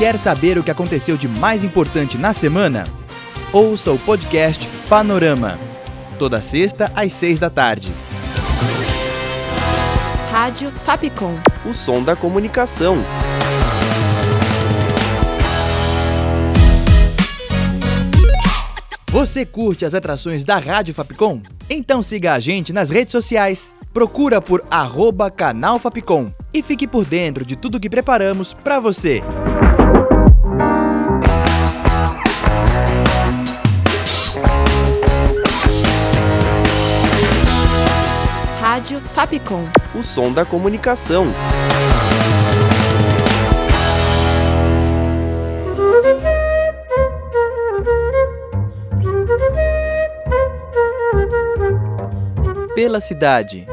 Quer saber o que aconteceu de mais importante na semana? Ouça o podcast Panorama. Toda sexta às seis da tarde. Rádio Fapcom. O som da comunicação. Você curte as atrações da Rádio Fapcom? Então siga a gente nas redes sociais. Procura por arroba canal Fapcom e fique por dentro de tudo que preparamos para você. Fapcom. O som da comunicação. Pela cidade.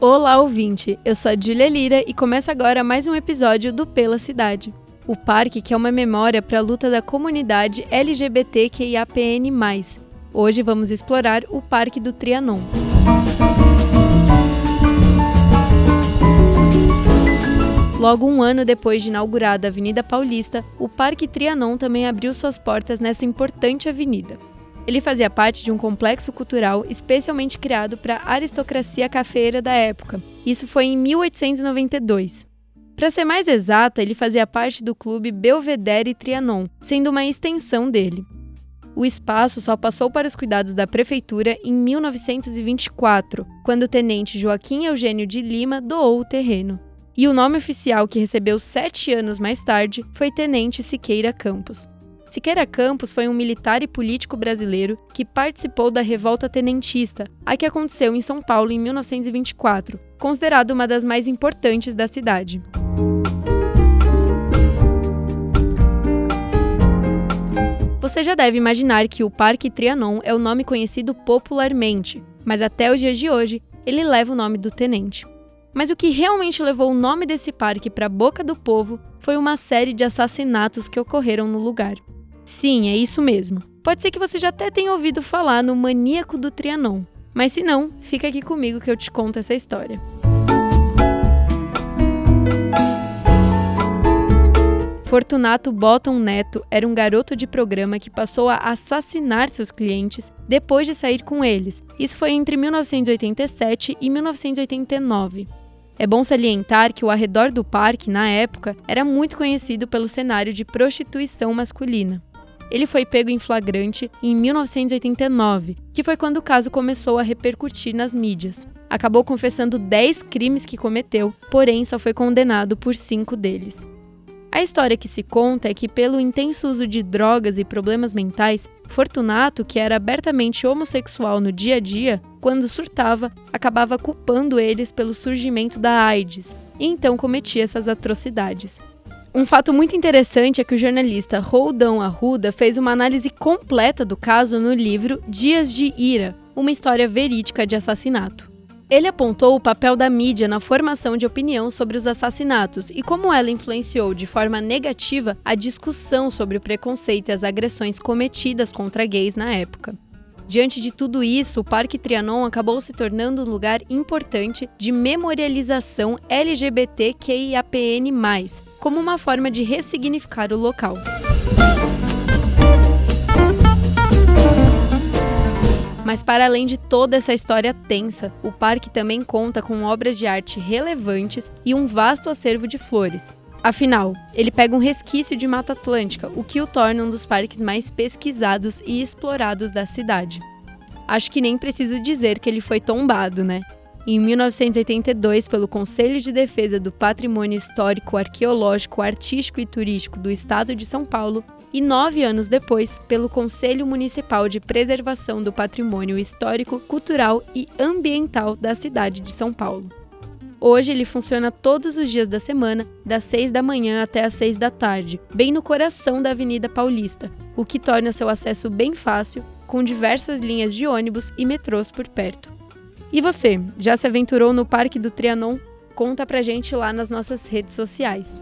Olá, ouvinte! Eu sou a Julia Lira e começa agora mais um episódio do Pela Cidade. O parque que é uma memória para a luta da comunidade LGBTQIAPN+. Hoje vamos explorar o Parque do Trianon. Logo um ano depois de inaugurada a Avenida Paulista, o Parque Trianon também abriu suas portas nessa importante avenida. Ele fazia parte de um complexo cultural especialmente criado para a aristocracia cafeira da época. Isso foi em 1892. Para ser mais exata, ele fazia parte do clube Belvedere Trianon, sendo uma extensão dele. O espaço só passou para os cuidados da prefeitura em 1924, quando o tenente Joaquim Eugênio de Lima doou o terreno. E o nome oficial que recebeu sete anos mais tarde foi Tenente Siqueira Campos. Siqueira Campos foi um militar e político brasileiro que participou da revolta tenentista, a que aconteceu em São Paulo em 1924, considerado uma das mais importantes da cidade. Você já deve imaginar que o Parque Trianon é o nome conhecido popularmente, mas até os dias de hoje ele leva o nome do tenente. Mas o que realmente levou o nome desse parque para a boca do povo foi uma série de assassinatos que ocorreram no lugar. Sim, é isso mesmo. Pode ser que você já até tenha ouvido falar no Maníaco do Trianon, mas se não, fica aqui comigo que eu te conto essa história. Fortunato Bottom Neto era um garoto de programa que passou a assassinar seus clientes depois de sair com eles. Isso foi entre 1987 e 1989. É bom salientar que o arredor do parque, na época, era muito conhecido pelo cenário de prostituição masculina. Ele foi pego em flagrante em 1989, que foi quando o caso começou a repercutir nas mídias. Acabou confessando 10 crimes que cometeu, porém só foi condenado por 5 deles. A história que se conta é que, pelo intenso uso de drogas e problemas mentais, Fortunato, que era abertamente homossexual no dia a dia, quando surtava, acabava culpando eles pelo surgimento da AIDS e então cometia essas atrocidades. Um fato muito interessante é que o jornalista Roldão Arruda fez uma análise completa do caso no livro Dias de Ira, uma história verídica de assassinato. Ele apontou o papel da mídia na formação de opinião sobre os assassinatos e como ela influenciou de forma negativa a discussão sobre o preconceito e as agressões cometidas contra gays na época. Diante de tudo isso, o Parque Trianon acabou se tornando um lugar importante de memorialização LGBTQIAPN+, como uma forma de ressignificar o local. Mas para além de toda essa história tensa, o parque também conta com obras de arte relevantes e um vasto acervo de flores. Afinal, ele pega um resquício de Mata Atlântica, o que o torna um dos parques mais pesquisados e explorados da cidade. Acho que nem preciso dizer que ele foi tombado, né? Em 1982, pelo Conselho de Defesa do Patrimônio Histórico, Arqueológico, Artístico e Turístico do Estado de São Paulo, e nove anos depois, pelo Conselho Municipal de Preservação do Patrimônio Histórico, Cultural e Ambiental da cidade de São Paulo. Hoje ele funciona todos os dias da semana, das 6 da manhã até as 6 da tarde, bem no coração da Avenida Paulista, o que torna seu acesso bem fácil, com diversas linhas de ônibus e metrôs por perto. E você, já se aventurou no Parque do Trianon? Conta pra gente lá nas nossas redes sociais.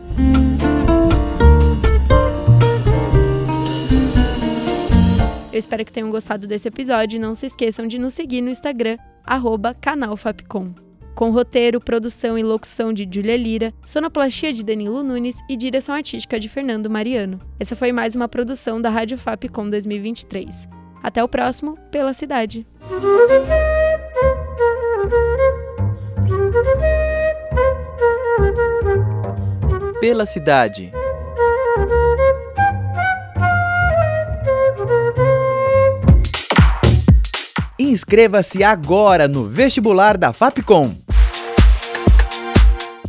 Eu espero que tenham gostado desse episódio e não se esqueçam de nos seguir no Instagram, arroba canal Fapcom com roteiro, produção e locução de Julia Lira, sonoplastia de Danilo Nunes e direção artística de Fernando Mariano. Essa foi mais uma produção da Rádio Fapcom 2023. Até o próximo, pela cidade. Pela cidade. Inscreva-se agora no vestibular da Fapcom.